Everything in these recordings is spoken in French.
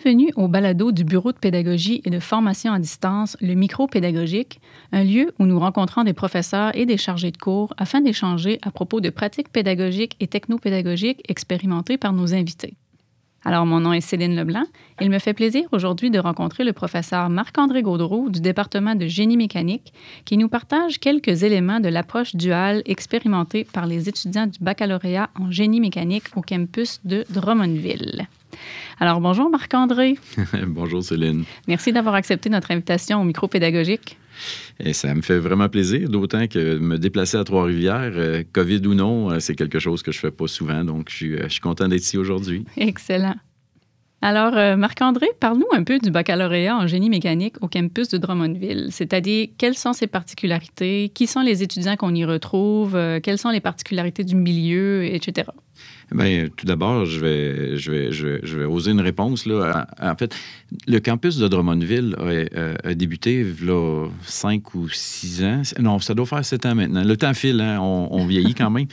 Bienvenue au balado du Bureau de pédagogie et de formation à distance, le micro pédagogique, un lieu où nous rencontrons des professeurs et des chargés de cours afin d'échanger à propos de pratiques pédagogiques et technopédagogiques expérimentées par nos invités. Alors, mon nom est Céline Leblanc. Il me fait plaisir aujourd'hui de rencontrer le professeur Marc-André Gaudreau du département de génie mécanique qui nous partage quelques éléments de l'approche duale expérimentée par les étudiants du baccalauréat en génie mécanique au campus de Drummondville. Alors, bonjour Marc-André. bonjour Céline. Merci d'avoir accepté notre invitation au micro pédagogique. Et ça me fait vraiment plaisir, d'autant que me déplacer à Trois-Rivières, euh, COVID ou non, euh, c'est quelque chose que je fais pas souvent. Donc, je suis, euh, je suis content d'être ici aujourd'hui. Excellent. Alors, Marc-André, parle-nous un peu du baccalauréat en génie mécanique au campus de Drummondville, c'est-à-dire quelles sont ses particularités, qui sont les étudiants qu'on y retrouve, quelles sont les particularités du milieu, etc. Bien, tout d'abord, je vais, oser une réponse. En fait, le campus de Drummondville a, euh, a, débuté là, cinq ou six ans. Non, ça doit faire sept ans maintenant. Le temps file, hein? on, vieillit quand même.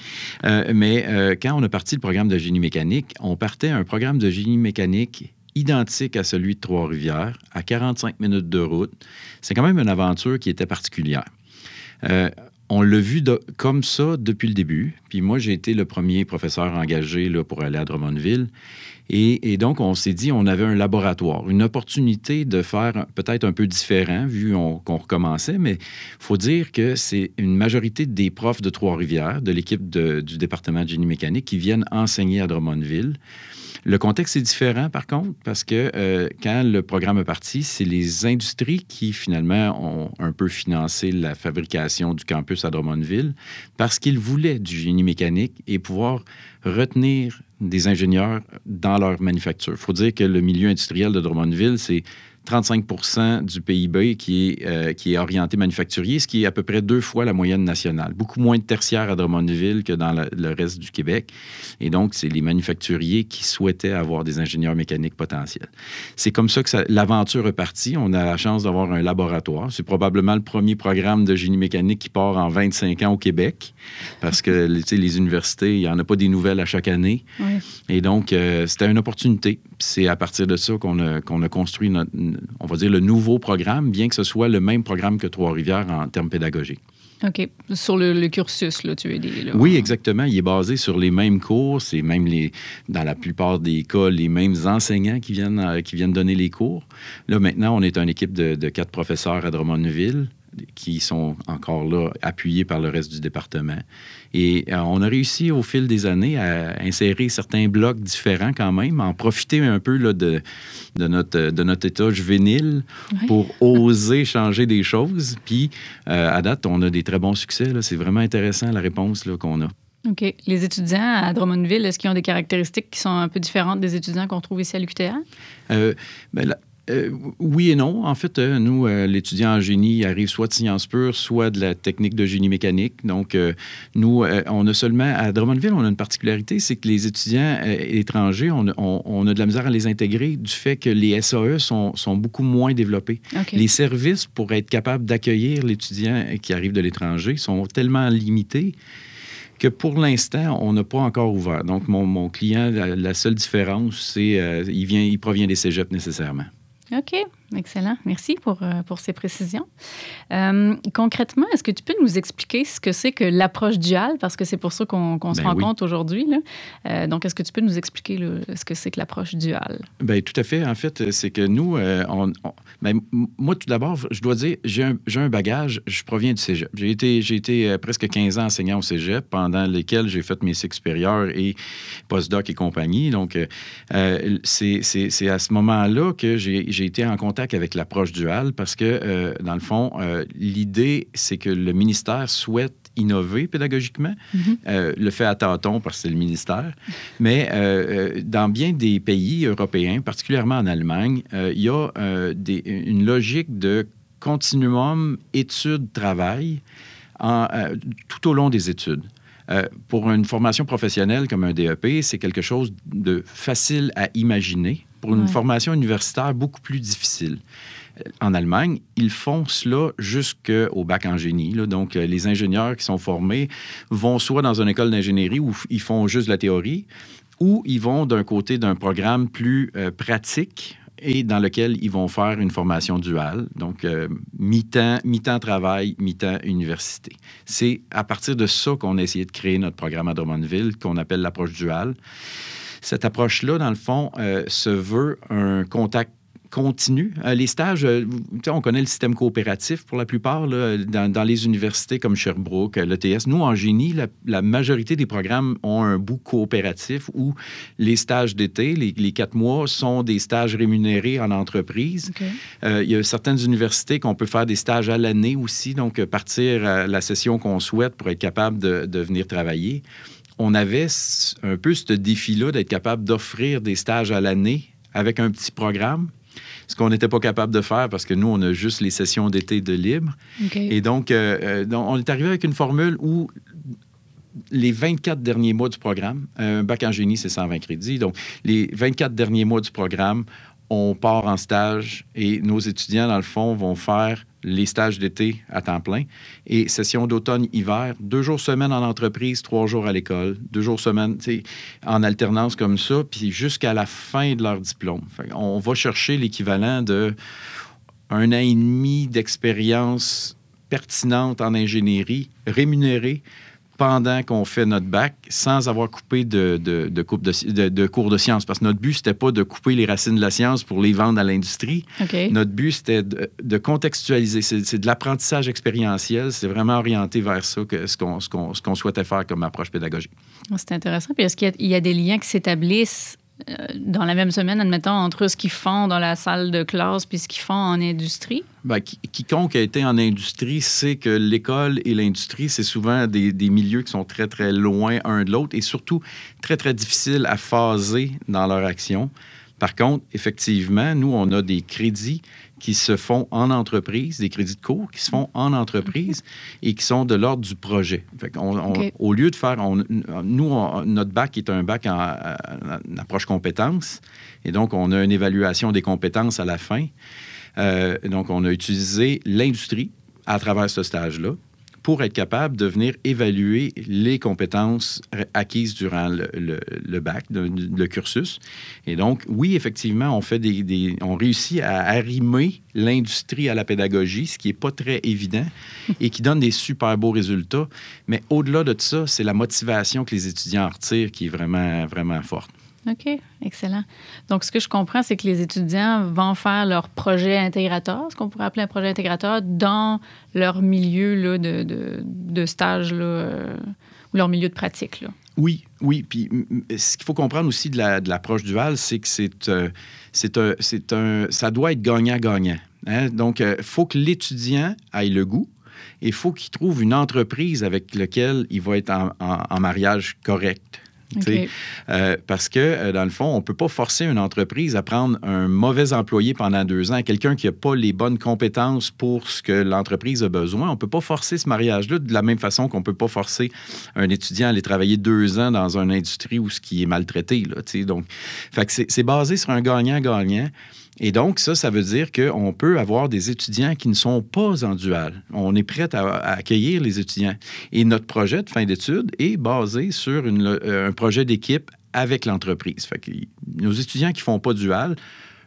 Euh, mais euh, quand on a parti le programme de génie mécanique, on partait un programme de génie mécanique identique à celui de Trois-Rivières, à 45 minutes de route. C'est quand même une aventure qui était particulière on l'a vu comme ça depuis le début. Puis moi, j'ai été le premier professeur engagé là, pour aller à Drummondville. Et, donc, on s'est dit, on avait un laboratoire, une opportunité de faire peut-être un peu différent, vu qu'on recommençait, mais il faut dire que c'est une majorité des profs de Trois-Rivières, de l'équipe du département de génie mécanique, qui viennent enseigner à Drummondville. Le contexte est différent, par contre, parce que euh, quand le programme est parti, c'est les industries qui, finalement, ont un peu financé la fabrication du campus à Drummondville parce qu'ils voulaient du génie mécanique et pouvoir retenir des ingénieurs dans leur manufacture. Il faut dire que le milieu industriel de Drummondville, c'est 35% du PIB qui est, euh, qui est orienté manufacturier, ce qui est à peu près deux fois la moyenne nationale. Beaucoup moins de tertiaires à Drummondville que dans le reste du Québec. Et donc, c'est les manufacturiers qui souhaitaient avoir des ingénieurs mécaniques potentiels. C'est comme ça que l'aventure est partie. On a la chance d'avoir un laboratoire. C'est probablement le premier programme de génie mécanique qui part en 25 ans au Québec, parce que les universités, il n'y en a pas des nouvelles à chaque année. Et donc, euh, c'était une opportunité. C'est à partir de ça qu'on a, qu'on a construit notre on va dire, le nouveau programme, bien que ce soit le même programme que Trois-Rivières en termes pédagogiques. OK. Sur le, cursus, là, tu veux dire. Oui, exactement. Il est basé sur les mêmes cours. C'est même, les, dans la plupart des cas, les mêmes enseignants qui viennent, euh, qui viennent donner les cours. Là, maintenant, on est une équipe de, de quatre professeurs à Drummondville qui sont encore là, appuyés par le reste du département. Et euh, on a réussi au fil des années à insérer certains blocs différents quand même, en profiter un peu là, de, de, notre, de notre état juvénile pour oser changer des choses. Puis, euh, à date, on a des très bons succès. C'est vraiment intéressant la réponse qu'on a. OK. Les étudiants à Drummondville, est-ce qu'ils ont des caractéristiques qui sont un peu différentes des étudiants qu'on trouve ici à l'UQTR? Euh, ben euh, oui et non. En fait, euh, nous, euh, l'étudiant en génie arrive soit de sciences pures, soit de la technique de génie mécanique. Donc, nous, on a seulement, à Drummondville, on a une particularité, c'est que les étudiants étrangers, on, a de la misère à les intégrer du fait que les SAE sont, beaucoup moins développés. Les services pour être capables d'accueillir l'étudiant qui arrive de l'étranger sont tellement limités que pour l'instant, on n'a pas encore ouvert. Donc, mon, client, la, seule différence, c'est qu'il vient, il provient des cégeps nécessairement. OK. Excellent. Merci pour, euh, pour ces précisions. Euh, concrètement, est-ce que tu peux nous expliquer ce que c'est que l'approche duale? Parce que c'est pour ça qu'on se ben rencontre aujourd'hui. Euh, donc, est-ce que tu peux nous expliquer ce que c'est que l'approche duale? Bien, tout à fait. En fait, c'est que nous, on, ben, moi, tout d'abord, je dois dire, j'ai un, un, bagage, je proviens du cégep. J'ai été, été presque 15 ans enseignant au cégep, pendant lesquels j'ai fait mes cycles supérieurs et postdoc et compagnie. Donc, c'est à ce moment-là que j'ai été en contact avec l'approche duale parce que, euh, dans le fond, euh, l'idée, c'est que le ministère souhaite innover pédagogiquement, mm-hmm. euh, le fait à tâtons parce que c'est le ministère, mais dans bien des pays européens, particulièrement en Allemagne, il y a une logique de continuum études-travail tout au long des études. pour une formation professionnelle comme un DEP, c'est quelque chose de facile à imaginer pour une formation universitaire beaucoup plus difficile. En Allemagne, ils font cela jusqu'au bac en génie. Donc, euh, les ingénieurs qui sont formés vont soit dans une école d'ingénierie où ils font juste la théorie, ou ils vont d'un côté d'un programme plus euh, pratique et dans lequel ils vont faire une formation duale, donc euh, mi-temps, mi-temps travail, mi-temps université. C'est à partir de ça qu'on a essayé de créer notre programme à Drummondville, qu'on appelle l'approche duale. Cette approche-là, dans le fond, euh, se veut un contact continue. Euh, les stages, euh, on connaît le système coopératif pour la plupart dans, les universités comme Sherbrooke, l'ETS. Nous, en génie, la, majorité des programmes ont un bout coopératif où les stages d'été, les, quatre mois, sont des stages rémunérés en entreprise. il y a certaines universités qu'on peut faire des stages à l'année aussi, donc partir à la session qu'on souhaite pour être capable de, de venir travailler. On avait un peu ce défi-là d'être capable d'offrir des stages à l'année avec un petit programme ce qu'on n'était pas capable de faire parce que nous, on a juste les sessions d'été de libre. Et donc, euh, euh, donc, on est arrivé avec une formule où les 24 derniers mois du programme, un bac en génie, c'est 120 crédits. Donc, les 24 derniers mois du programme, on part en stage et nos étudiants, dans le fond, vont faire les stages d'été à temps plein et session d'automne-hiver, deux jours semaine en entreprise, trois jours à l'école, deux jours semaine en alternance comme ça, puis jusqu'à la fin de leur diplôme. on va chercher l'équivalent de un an et demi d'expérience pertinente en ingénierie, rémunérée, pendant qu'on fait notre bac sans avoir coupé de, de, de, de, cours de sciences. Parce que notre but, c'était pas de couper les racines de la science pour les vendre à l'industrie. Notre but, c'était de, contextualiser. C'est de l'apprentissage expérientiel. C'est vraiment orienté vers ça, que, ce qu'on qu'on souhaitait faire comme approche pédagogique. C'est intéressant. Puis est-ce qu'il y, y, a des liens qui s'établissent dans la même semaine, admettons, entre ce qu'ils font dans la salle de classe puis ce qu'ils font en industrie? Bien, quiconque a été en industrie sait que l'école et l'industrie, c'est souvent des, des, milieux qui sont très, très loin un de l'autre et surtout très, très difficiles à phaser dans leur action. Par contre, effectivement, nous, on a des crédits qui se font en entreprise, des crédits de cours qui se font en entreprise et qui sont de l'ordre du projet. Au lieu de faire, nous, notre bac est un bac en, approche compétences et donc on a une évaluation des compétences à la fin. Euh, donc on a utilisé l'industrie à travers ce stage-là pour être capable de venir évaluer les compétences acquises durant le, bac, le, cursus. Et donc, oui, effectivement, on, fait des, on réussit à arrimer l'industrie à la pédagogie, ce qui n'est pas très évident et qui donne des super beaux résultats. Mais au-delà de ça, c'est la motivation que les étudiants en retirent qui est vraiment, vraiment forte. OK, excellent. Donc, ce que je comprends, c'est que les étudiants vont faire leur projet intégrateur, ce qu'on pourrait appeler un projet intégrateur, dans leur milieu de, de, de, stage euh, ou leur milieu de pratique. Oui, oui. Puis ce qu'il faut comprendre aussi de l'approche la, duale, c'est que c'est euh, c'est un, ça doit être gagnant-gagnant. Hein? Donc, il euh, faut que l'étudiant ait le goût et il faut qu'il trouve une entreprise avec laquelle il va être en mariage correct. Euh, parce que, euh, dans le fond, on ne peut pas forcer une entreprise à prendre un mauvais employé pendant deux ans, quelqu'un qui n'a pas les bonnes compétences pour ce que l'entreprise a besoin. On ne peut pas forcer ce mariage-là de la même façon qu'on ne peut pas forcer un étudiant à aller travailler deux ans dans une industrie où ce qui est maltraité. Là, donc, c'est basé sur un gagnant-gagnant. Et donc, ça, ça veut dire qu'on peut avoir des étudiants qui ne sont pas en dual. On est prêt à, accueillir les étudiants. Et notre projet de fin d'études est basé sur euh, un projet d'équipe avec l'entreprise. Nos étudiants qui ne font pas dual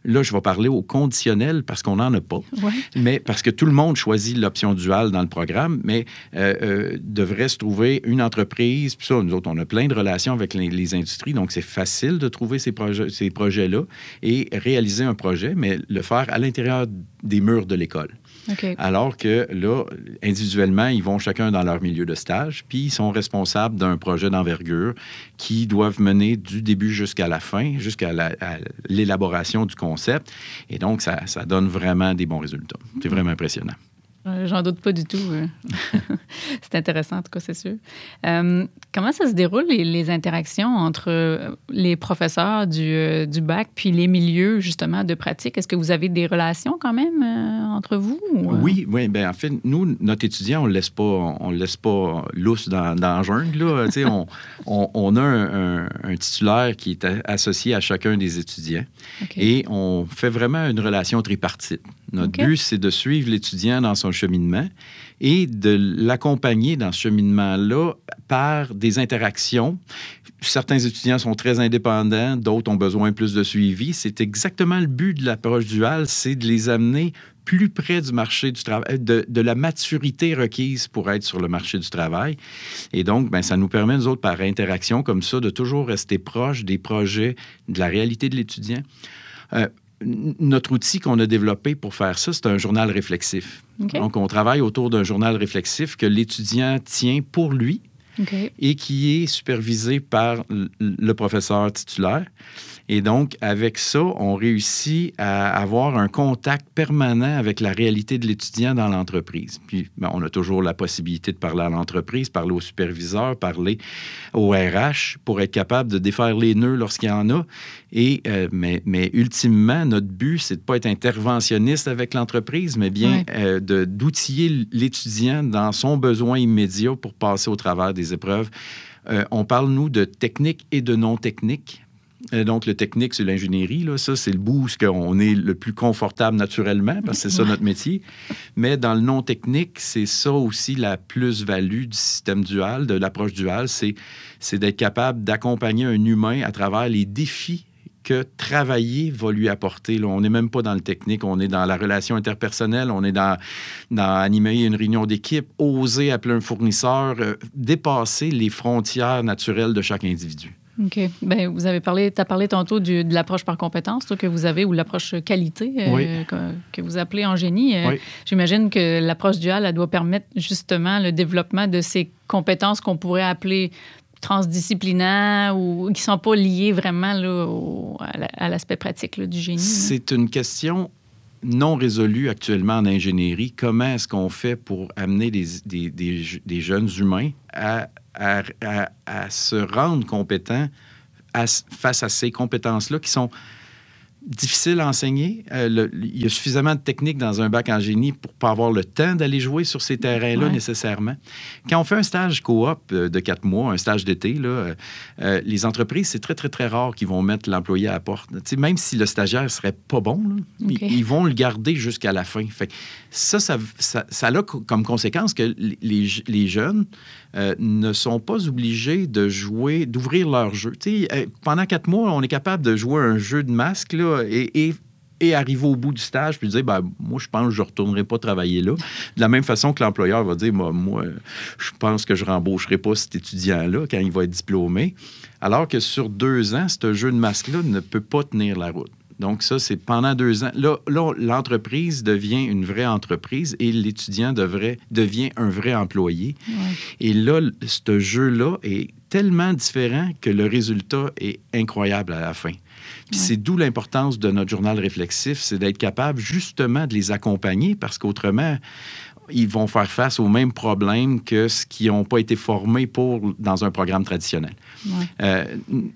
Là, je vais parler au conditionnel parce qu'on n'en a pas. Mais parce que tout le monde choisit l'option duale dans le programme, mais euh, euh, devrait se trouver une entreprise. Puis ça, nous autres, on a plein de relations avec les, industries, donc c'est facile de trouver ces, projets, ces projets-là et réaliser un projet, mais le faire à l'intérieur des murs de l'école. Alors que là, individuellement, ils vont chacun dans leur milieu de stage, puis ils sont responsables d'un projet d'envergure qui doivent mener du début jusqu'à la fin, jusqu'à l'élaboration du concept. Et donc, ça, ça donne vraiment des bons résultats. C'est vraiment impressionnant. J'en doute pas du tout. Euh. c'est intéressant, en tout cas, c'est sûr. Euh, comment ça se déroule, les, interactions entre euh, les professeurs du, du, bac puis les milieux, justement, de pratique? Est-ce que vous avez des relations quand même entre vous? Oui, oui. Ben, en fait, nous, notre étudiant, on ne laisse pas, on laisse pas lousse dans, dans la jungle. Là. on, on, on, a un, un, titulaire qui est associé à chacun des étudiants. Et on fait vraiment une relation tripartite. Notre but, c'est de suivre l'étudiant dans son cheminement et de l'accompagner dans ce cheminement-là par des interactions. Certains étudiants sont très indépendants, d'autres ont besoin plus de suivi. C'est exactement le but de l'approche duale, c'est de les amener plus près du marché du travail, de, la maturité requise pour être sur le marché du travail. Et donc, ben, ça nous permet, nous autres, par interaction comme ça, de toujours rester proche des projets, de la réalité de l'étudiant. Euh, notre outil qu'on a développé pour faire ça, c'est un journal réflexif. Donc, on travaille autour d'un journal réflexif que l'étudiant tient pour lui et qui est supervisé par le professeur titulaire. Et donc, avec ça, on réussit à avoir un contact permanent avec la réalité de l'étudiant dans l'entreprise. Puis, ben, on a toujours la possibilité de parler à l'entreprise, parler au superviseur, parler au RH pour être capable de défaire les nœuds lorsqu'il y en a. Et, euh, mais, mais, ultimement, notre but, c'est de ne pas être interventionniste avec l'entreprise, mais bien euh, d'outiller l'étudiant dans son besoin immédiat pour passer au travers des épreuves. Euh, on parle, nous, de technique et de non-technique. Euh, donc, le technique, c'est l'ingénierie. Là. Ça, c'est le bout où on est le plus confortable naturellement, parce que c'est ça notre métier. Mais dans le non technique, c'est ça aussi la plus-value du système dual, de l'approche duale, c'est, c'est d'être capable d'accompagner un humain à travers les défis que travailler va lui apporter. Là. On n'est même pas dans le technique, on est dans la relation interpersonnelle, on est dans, dans animer une réunion d'équipe, oser appeler un fournisseur, euh, dépasser les frontières naturelles de chaque individu. OK. Bien, vous avez parlé, tu as parlé tantôt de l'approche par compétence que vous avez ou l'approche qualité euh, que, vous appelez en génie. Euh, j'imagine que l'approche duale, elle doit permettre justement le développement de ces compétences qu'on pourrait appeler transdisciplinaires ou qui ne sont pas liées vraiment là, à l'aspect pratique du génie. C'est une question non résolue actuellement en ingénierie. Comment est-ce qu'on fait pour amener des, des, des jeunes humains à à, se rendre compétent face à ces compétences-là qui sont difficiles à enseigner. Euh, il y a suffisamment de techniques dans un bac en génie pour pas avoir le temps d'aller jouer sur ces terrains-là nécessairement. Quand on fait un stage coop euh, de quatre mois, un stage d'été, là, euh, les entreprises, c'est très, très, très rare qu'ils vont mettre l'employé à la porte. même si le stagiaire serait pas bon, ils, vont le garder jusqu'à la fin. Fait ça, ça, ça, ça, a comme conséquence que les, les jeunes euh, ne sont pas obligés de jouer, d'ouvrir leur jeu. Pendant quatre mois, on est capable de jouer un jeu de masque là, et, et, arriver au bout du stage puis dire ben, moi, je pense que je ne retournerai pas travailler là. De la même façon que l'employeur va dire moi, moi, je pense que je ne rembaucherai pas cet étudiant-là quand il va être diplômé. Alors que sur deux ans, ce jeu de masque-là ne peut pas tenir la route. Donc, ça, c'est pendant deux ans. Là, l'entreprise devient une vraie entreprise et l'étudiant devient un vrai employé. Et là, ce jeu-là est tellement différent que le résultat est incroyable à la fin. C'est d'où l'importance de notre journal réflexif, c'est d'être capable justement de les accompagner parce qu'autrement, ils vont faire face aux mêmes problèmes que ceux qui n'ont pas été formés pour dans un programme traditionnel. Euh,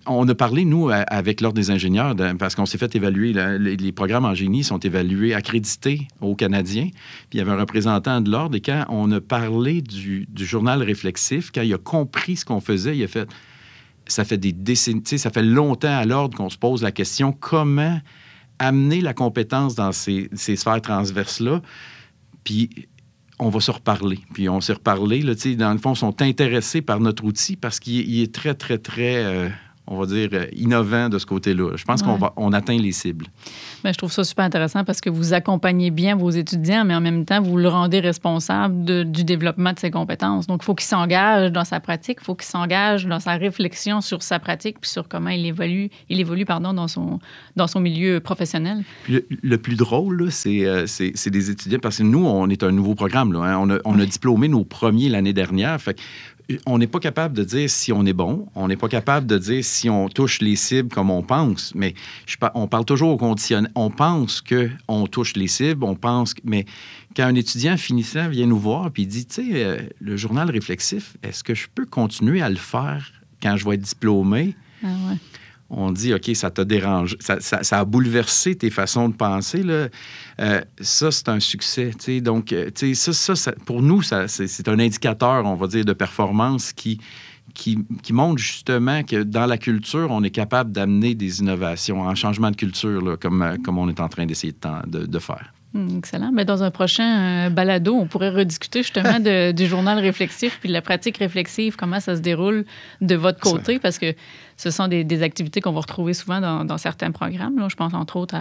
on a parlé, nous, avec l'Ordre des ingénieurs, parce qu'on s'est fait évaluer, les, programmes en génie sont évalués, accrédités aux Canadiens. Puis il y avait un représentant de l'Ordre, et quand on a parlé du, journal réflexif, quand il a compris ce qu'on faisait, il a fait... Ça fait des décennies, ça fait longtemps à l'Ordre qu'on se pose la question comment amener la compétence dans ces, ces sphères transverses-là? Puis on va se reparler. Puis on s'est reparlé. Là, dans le fond, ils sont intéressés par notre outil parce qu'il est très, très, très, euh, on va dire, euh, innovant de ce côté-là. Je pense qu'on va, on atteint les cibles. Bien, je trouve ça super intéressant parce que vous accompagnez bien vos étudiants, mais en même temps, vous le rendez responsable du développement de ses compétences. Donc, il faut qu'il s'engage dans sa pratique, il faut qu'il s'engage dans sa réflexion sur sa pratique puis sur comment il évolue, il évolue pardon, dans, son, dans son milieu professionnel. le, plus drôle, euh, c'est, des étudiants, parce que nous, on est un nouveau programme. Là, hein. On, a, on a diplômé nos premiers l'année dernière. Fait on n'est pas capable de dire si on est bon, on n'est pas capable de dire si on touche les cibles comme on pense, mais on parle toujours au conditionnel. On pense qu'on touche les cibles, on pense, mais quand un étudiant finissant vient nous voir et dit, tu sais, euh, le journal réflexif, est-ce que je peux continuer à le faire quand je vais être diplômé? Ah on dit, OK, ça t'a dérangé, ça, a bouleversé tes façons de penser. Là. Euh, ça, c'est un succès. Donc, euh, ça, ça, pour nous, c'est un indicateur, on va dire, de performance qui, qui, qui montre justement que dans la culture, on est capable d'amener des innovations, un changement de culture, là, comme, euh, comme on est en train d'essayer de, de, de faire. Hmm, excellent. Mais dans un prochain euh, balado, on pourrait rediscuter justement de, du journal réflexif puis de la pratique réflexive, comment ça se déroule de votre côté, parce que ce sont des, activités qu'on va retrouver souvent dans, certains programmes. Là. Je pense entre autres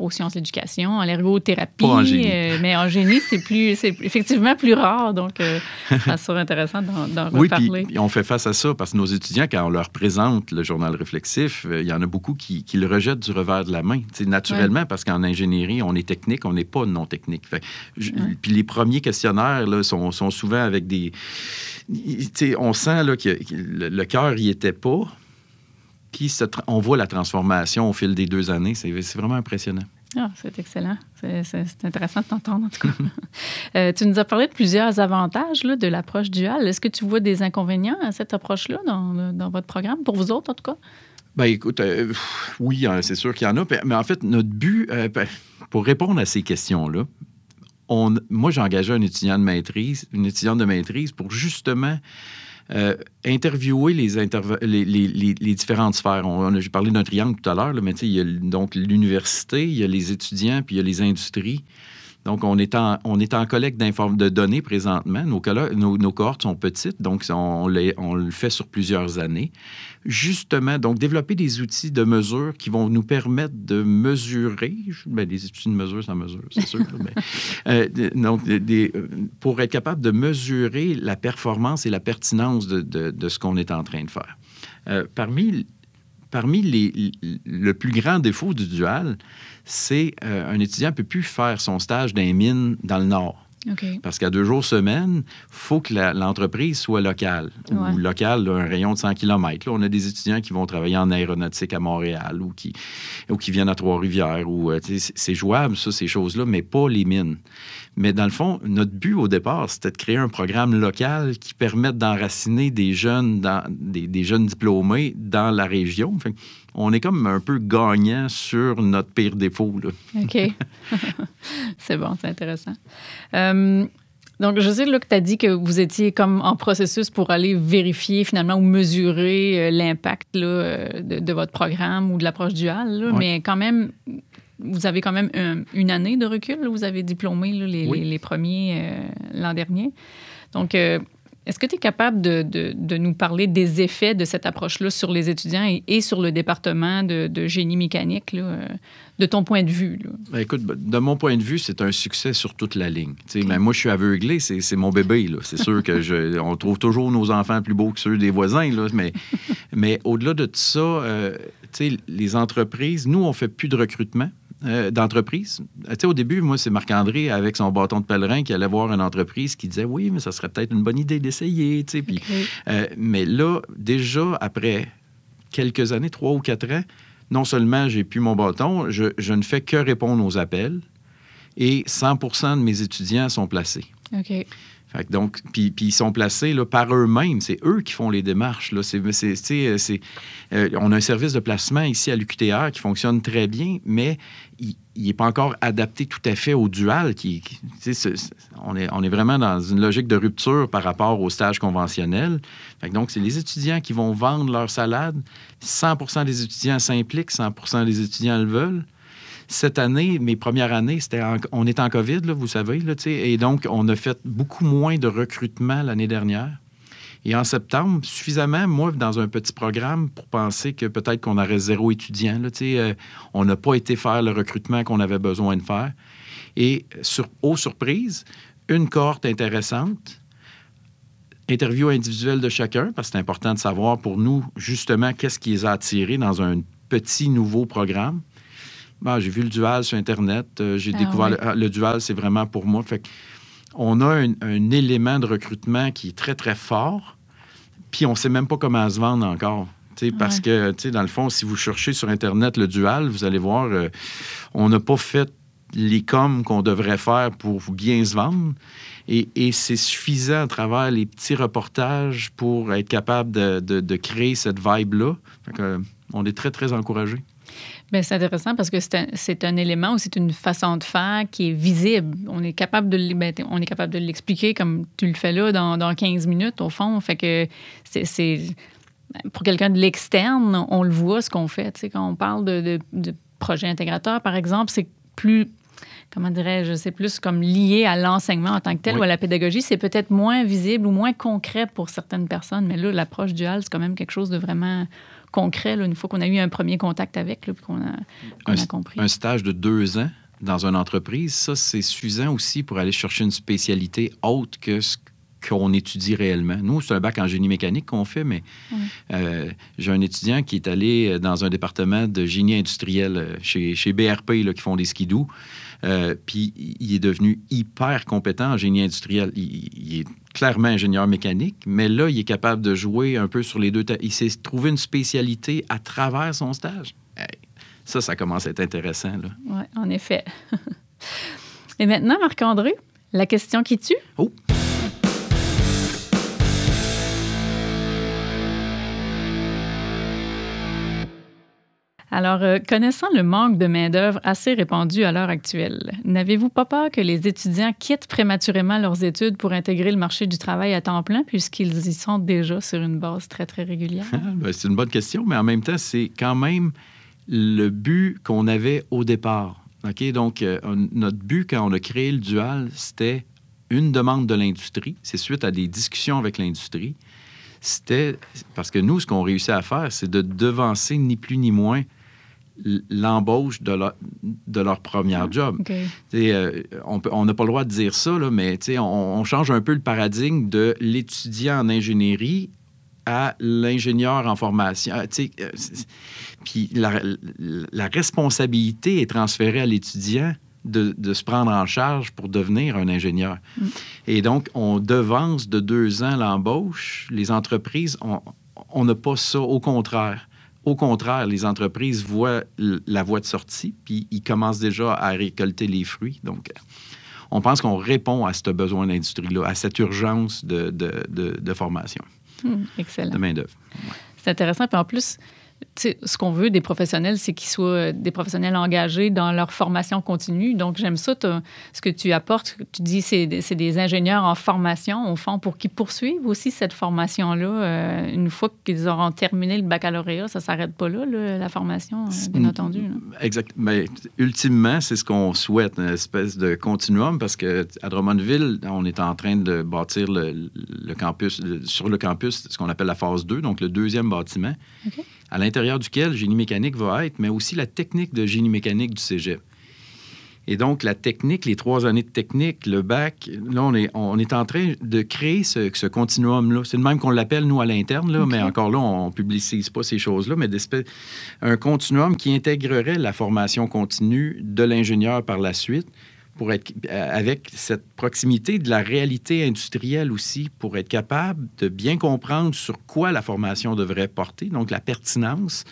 aux sciences de l'éducation, à l'ergothérapie. Euh, mais en génie, c'est plus, c'est effectivement plus rare. Donc, euh, ça serait intéressant d'en, reparler. Oui, puis on fait face à ça parce que nos étudiants, quand on leur présente le journal réflexif, euh, il y en a beaucoup qui, le rejettent du revers de la main. naturellement, parce qu'en ingénierie, on est technique, on n'est pas non technique. Puis les premiers questionnaires là, sont, sont souvent avec des. On sent là, que le cœur n'y était pas, puis on voit la transformation au fil des deux années. C'est vraiment impressionnant. Ah, c'est excellent. C'est intéressant de t'entendre, en tout cas. Euh, tu nous as parlé de plusieurs avantages là, de l'approche duale. Est-ce que tu vois des inconvénients à cette approche-là dans, dans, votre programme, pour vous autres, en tout cas? Ben écoute, euh, oui, hein, c'est sûr qu'il y en a. Mais en fait, notre but, euh, ben, pour répondre à ces questions-là, moi, j'ai engagé un étudiant de maîtrise, une étudiante de maîtrise pour justement euh, interviewer les, différentes sphères. On, a parlé d'un triangle tout à l'heure, mais il y a donc l'université, il y a les étudiants, puis il y a les industries. Donc, on est en, on est en collecte de données présentement. Nos, nos, nos, cohortes sont petites, donc on, on, le fait sur plusieurs années. Justement, donc, développer des outils de mesure qui vont nous permettre de mesurer, bien, des outils de mesure, ça mesure, c'est sûr. euh, donc, des, pour être capable de mesurer la performance et la pertinence de, de, de ce qu'on est en train de faire. Euh, parmi parmi les, le plus grand défaut du dual, c'est euh, un étudiant ne peut plus faire son stage dans les mines dans le Nord. Parce qu'à deux jours semaine, il faut que l'entreprise soit locale. Ou locale, un rayon de 100 km. Là, on a des étudiants qui vont travailler en aéronautique à Montréal ou qui, ou qui viennent à Trois-Rivières. Euh, c'est jouable, ça, ces choses-là, mais pas les mines. Mais dans le fond, notre but au départ, c'était de créer un programme local qui permette d'enraciner des jeunes, dans, des, jeunes diplômés dans la région. on est comme un peu gagnant sur notre pire défaut. OK. c'est bon, c'est intéressant. Euh, donc, je sais là, que tu as dit que vous étiez comme en processus pour aller vérifier finalement ou mesurer euh, l'impact euh, de, votre programme ou de l'approche duale, mais quand même, vous avez quand même une année de recul? Vous avez diplômé les, premiers euh, l'an dernier. Donc, euh, est-ce que tu es capable de, nous parler des effets de cette approche-là sur les étudiants et, sur le département de, génie mécanique, euh, de ton point de vue? Ben, écoute, de mon point de vue, c'est un succès sur toute la ligne. Ben, moi, je suis aveuglé, c'est mon bébé. C'est sûr que je, on trouve toujours nos enfants plus beaux que ceux des voisins, là, mais, mais au-delà de ça, les entreprises, nous, on fait plus de recrutement. Euh, d'entreprise. Euh, au début, moi, c'est Marc-André avec son bâton de pèlerin qui allait voir une entreprise qui disait oui, mais ça serait peut-être une bonne idée d'essayer. Euh, mais là, déjà, après quelques années, trois ou quatre ans, non seulement j'ai plus mon bâton, je, je, ne fais que répondre aux appels et 100% de mes étudiants sont placés. Donc, puis, ils sont placés par eux-mêmes. C'est eux qui font les démarches. Euh, on a un service de placement ici à l'UQTR qui fonctionne très bien, mais il n'est pas encore adapté tout à fait au dual. Qui, on, est, on est vraiment dans une logique de rupture par rapport au stage conventionnel. donc, c'est les étudiants qui vont vendre leur salade. 100% des étudiants s'impliquent, 100% des étudiants le veulent cette année, mes premières années, c'était on est en COVID, vous savez, et donc on a fait beaucoup moins de recrutement l'année dernière. Et en septembre, suffisamment, moi, dans un petit programme, pour penser que peut-être qu'on aurait zéro étudiant. Euh, on n'a pas été faire le recrutement qu'on avait besoin de faire. Et, sur, aux surprises, une cohorte intéressante, interview individuelle de chacun, parce que c'est important de savoir pour nous, justement, qu'est-ce qui les a attirés dans un petit nouveau programme. Ben, j'ai vu le dual sur Internet. Euh, j'ai ah découvert ah, le, dual, c'est vraiment pour moi. Fait on a un, élément de recrutement qui est très, très fort, puis on ne sait même pas comment se vendre encore. Parce que, dans le fond, si vous cherchez sur Internet le dual, vous allez voir, euh, on n'a pas fait les coms qu'on devrait faire pour bien se vendre. Et, c'est suffisant à travers les petits reportages pour être capable de, créer cette vibe-là. on est très, très encouragé. C'est intéressant parce que c'est un, c'est un élément ou c'est une façon de faire qui est visible. On est capable de, ben, on est capable de l'expliquer comme tu le fais là dans, dans 15 minutes, au fond. Fait que c'est, c'est- pour quelqu'un de l'externe, on le voit ce qu'on fait. Tu sais, quand on parle de, de, de projet intégrateur, par exemple, c'est plus comment dirais-je, c'est plus comme lié à l'enseignement en tant que tel Oui. ou à la pédagogie. C'est peut-être moins visible ou moins concret pour certaines personnes, mais là, l'approche duale, c'est quand même quelque chose de vraiment concret, là, une fois qu'on a eu un premier contact avec, là, puis qu'on a, compris. Un stage de deux ans dans une entreprise, ça, c'est suffisant aussi pour aller chercher une spécialité autre que ce qu'on étudie réellement. Nous, c'est un bac en génie mécanique qu'on fait, mais euh, j'ai un étudiant qui est allé dans un département de génie industriel euh, chez, chez BRP, là, qui font des skidoo. Euh, puis il est devenu hyper compétent en génie industriel. Il, il est clairement ingénieur mécanique, mais là, il est capable de jouer un peu sur les deux. Il s'est trouvé une spécialité à travers son stage. Hey, ça, ça commence à être intéressant. Là. Oui, en effet. Et maintenant, Marc-André, la question qui tue? Oh! Alors, euh, connaissant le manque de main-d'œuvre assez répandu à l'heure actuelle, n'avez-vous pas peur que les étudiants quittent prématurément leurs études pour intégrer le marché du travail à temps plein puisqu'ils y sont déjà sur une base très, très régulière? Ben, c'est une bonne question, mais en même temps, c'est quand même le but qu'on avait au départ. Donc, euh, notre but quand on a créé le dual, c'était une demande de l'industrie. C'est suite à des discussions avec l'industrie. C'était parce que nous, ce qu'on réussit à faire, c'est de devancer ni plus ni moins l'embauche de leur, de leur première job. Tu sais, euh, on n'a pas le droit de dire ça, là, mais on, on change un peu le paradigme de l'étudiant en ingénierie à l'ingénieur en formation. Ah, euh, Puis la, la responsabilité est transférée à l'étudiant de, de se prendre en charge pour devenir un ingénieur. Mm. Et donc, on devance de deux ans l'embauche. Les entreprises, on- on n'a pas ça. Au contraire. Au contraire, les entreprises voient la voie de sortie, puis ils commencent déjà à récolter les fruits. Donc, on pense qu'on répond à ce besoin d'industrie-là, à cette urgence de, de- de- de formation, Hmm, excellent. de main-d'œuvre. C'est intéressant. Puis en plus, ce qu'on veut des professionnels, c'est qu'ils soient des professionnels engagés dans leur formation continue. Donc, j'aime ça, ce que tu apportes. Tu dis c'est des- c'est des ingénieurs en formation, au fond, pour qu'ils poursuivent aussi cette formation-là. euh, une fois qu'ils auront terminé le baccalauréat, ça ne s'arrête pas là, là, la formation, euh, bien entendu. Exact. Mais ultimement, c'est ce qu'on souhaite, une espèce de continuum, parce que à Drummondville, on est en train de bâtir le, le campus, le- sur le campus, ce qu'on appelle la phase 2, donc le deuxième bâtiment, OK. À l'intérieur duquel génie mécanique va être, mais aussi la technique de génie mécanique du cégep. Et donc, la technique, les trois années de technique, le bac, là, on est, on est en train de créer ce, ce continuum-là. C'est le même qu'on l'appelle, nous, à l'interne, là, mais encore là, on ne publicise pas ces choses-là, mais un continuum qui intégrerait la formation continue de l'ingénieur par la suite pour être euh, avec cette proximité de la réalité industrielle aussi, pour être capable de bien comprendre sur quoi la formation devrait porter, donc la pertinence.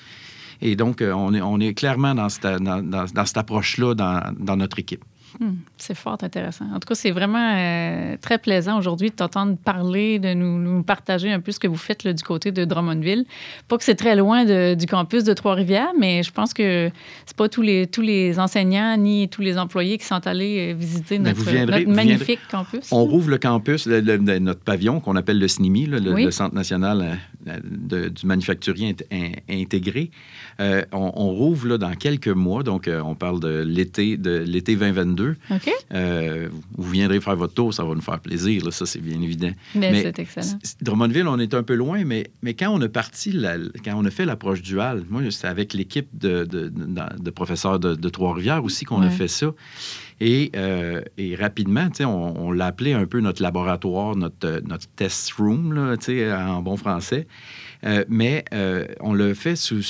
Et donc, euh, on, est, on est clairement dans cette, dans, dans- cette approche-là dans, dans notre équipe. Hmm, c'est fort intéressant. En tout cas, c'est vraiment euh, très plaisant aujourd'hui de t'entendre parler, de nous, nous partager un peu ce que vous faites là, du côté de Drummondville. Pas que c'est très loin de- du campus de Trois-Rivières, mais je pense que c'est pas tous les, tous les enseignants ni tous les employés qui sont allés euh, visiter Ben, notre, viendrez- magnifique campus. On rouvre le campus, le- le- le- notre pavillon qu'on appelle le SNIMI, là, le, Oui. le Centre national euh, de- du manufacturier in- intégré. Euh, on, on rouvre là, dans quelques mois, donc euh, on parle de l'été de l'été 2022. OK? Euh, vous viendrez faire votre tour, ça va nous faire plaisir, là, ça c'est bien évident. Mais, Mais c'est excellent. Drummondville, on est un peu loin, mais, mais quand on a parti, la- quand on a fait l'approche duale, moi, c'est avec l'équipe de, de, de- de professeurs de, Trois-Rivières aussi qu'on a fait ça. Et, euh, et rapidement, on, on l'a appelé un peu notre laboratoire, notre, notre test room, là, en bon français. Euh, mais euh, on l'a fait sous,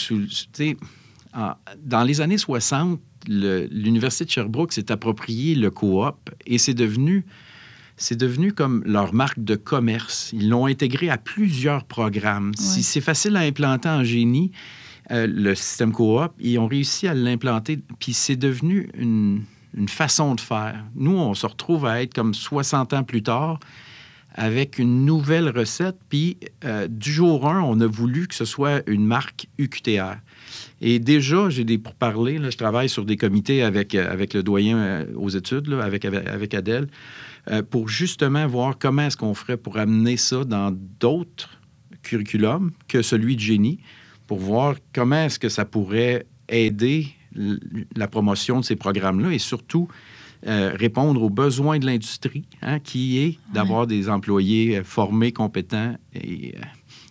en- dans les années 60, le- l'Université de Sherbrooke s'est approprié le coop et c'est devenu c'est devenu comme leur marque de commerce. Ils l'ont intégré à plusieurs programmes. Si c'est facile à implanter en génie, euh, le système coop, ils ont réussi à l'implanter, puis c'est devenu une, une façon de faire. Nous, on se retrouve à être comme 60 ans plus tard avec une nouvelle recette. Puis euh, du jour 1, on a voulu que ce soit une marque UQTR. Et déjà, j'ai des pourparlers. Là, je travaille sur des comités avec, euh, avec le doyen euh, aux études, avec, avec Adèle, pour justement voir comment est-ce qu'on ferait pour amener ça dans d'autres curriculums que celui de génie, pour voir comment est-ce que ça pourrait aider la promotion de ces programmes-là et surtout euh, répondre aux besoins de l'industrie, hein, qui est d'avoir des employés euh, formés, compétents et, euh,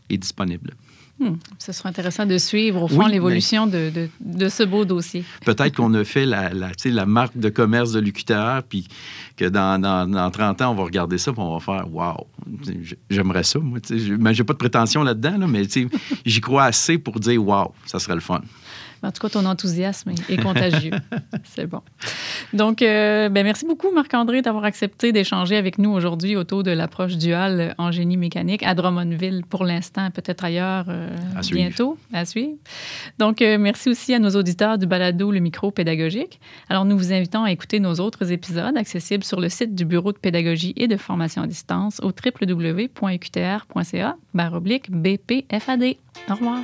et disponibles. Hmm. Ce sera intéressant de suivre, au fond, l'évolution de, de, de, ce beau dossier. Peut-être qu'on a fait la, la, la, marque de commerce de l'UQTR, puis que dans, dans, dans, 30 ans, on va regarder ça, puis on va faire « wow, j'aimerais ça, moi. » Je n'ai pas de prétention là-dedans, là, mais j'y crois assez pour dire « wow, ça serait le fun ». En tout cas, ton enthousiasme est contagieux. C'est bon. Donc, euh, ben merci beaucoup, Marc-André, d'avoir accepté d'échanger avec nous aujourd'hui autour de l'approche duale en génie mécanique à Drummondville pour l'instant, peut-être ailleurs euh, bientôt, à suivre. Donc, euh, merci aussi à nos auditeurs du balado Le Micro Pédagogique. Alors, nous vous invitons à écouter nos autres épisodes accessibles sur le site du Bureau de pédagogie et de formation à distance au www.uqtr.ca BPFAD. Au revoir.